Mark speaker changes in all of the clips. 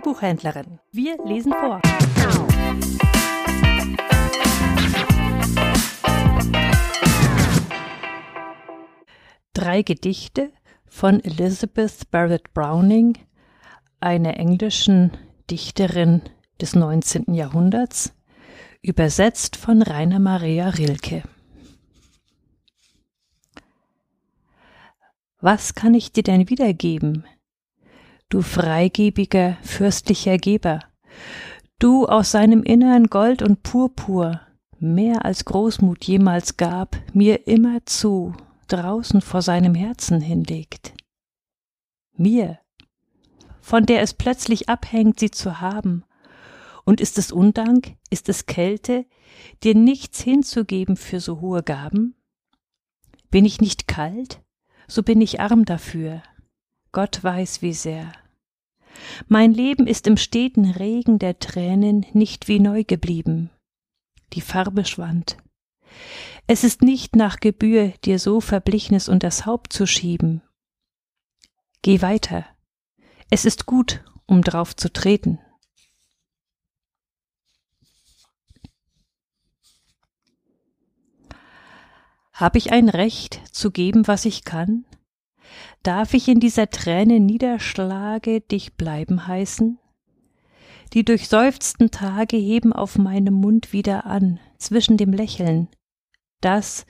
Speaker 1: Buchhändlerin. Wir lesen vor. Drei Gedichte von Elizabeth Barrett Browning, einer englischen Dichterin des 19. Jahrhunderts, übersetzt von Rainer Maria Rilke. Was kann ich dir denn wiedergeben, du freigebiger, fürstlicher Geber, du aus seinem Innern Gold und Purpur, mehr als Großmut jemals gab, mir immer zu, draußen vor seinem Herzen hinlegt. Mir, von der es plötzlich abhängt, sie zu haben, und ist es Undank, ist es Kälte, dir nichts hinzugeben für so hohe Gaben? Bin ich nicht kalt, so bin ich arm dafür. Gott weiß wie sehr. Mein Leben ist im steten Regen der Tränen nicht wie neu geblieben. Die Farbe schwand. Es ist nicht nach Gebühr, dir so Verblichnes das Haupt zu schieben. Geh weiter. Es ist gut, um drauf zu treten. Hab ich ein Recht zu geben, was ich kann? Darf ich in dieser Träne Niederschlage dich bleiben heißen? Die durchseufzten Tage heben auf meinem Mund wieder an, zwischen dem Lächeln, das,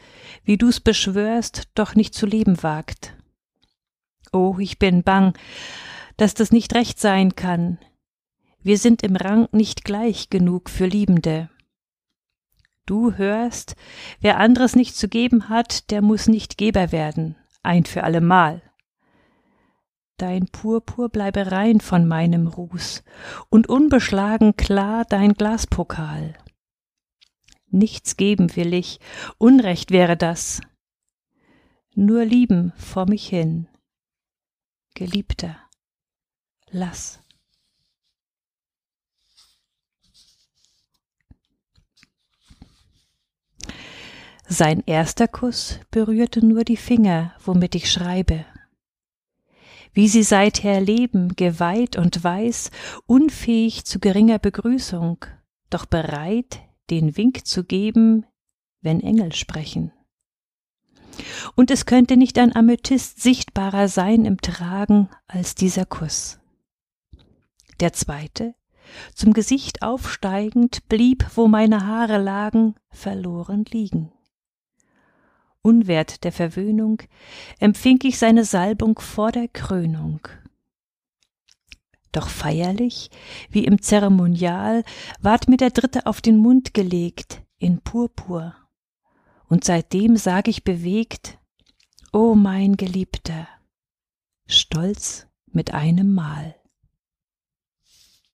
Speaker 1: wie du's beschwörst, doch nicht zu leben wagt. Oh, ich bin bang, dass das nicht recht sein kann. Wir sind im Rang nicht gleich genug für Liebende. Du hörst, wer anderes nicht zu geben hat, der muss nicht Geber werden, ein für allemal. Dein Purpur bleibe rein von meinem Ruß und unbeschlagen klar dein Glaspokal. Nichts geben will ich, Unrecht wäre das. Nur lieben vor mich hin. Geliebter, lass. Sein erster Kuss berührte nur die Finger, womit ich schreibe. Wie sie seither leben, geweiht und weiß, unfähig zu geringer Begrüßung, doch bereit, den Wink zu geben, wenn Engel sprechen. Und es könnte nicht ein Amethyst sichtbarer sein im Tragen als dieser Kuss. Der zweite, zum Gesicht aufsteigend, blieb, wo meine Haare lagen, verloren liegen unwert der Verwöhnung, empfing ich seine Salbung vor der Krönung. Doch feierlich, wie im Zeremonial, ward mir der Dritte auf den Mund gelegt, in Purpur. Und seitdem sag ich bewegt, O mein Geliebter, stolz mit einem Mal.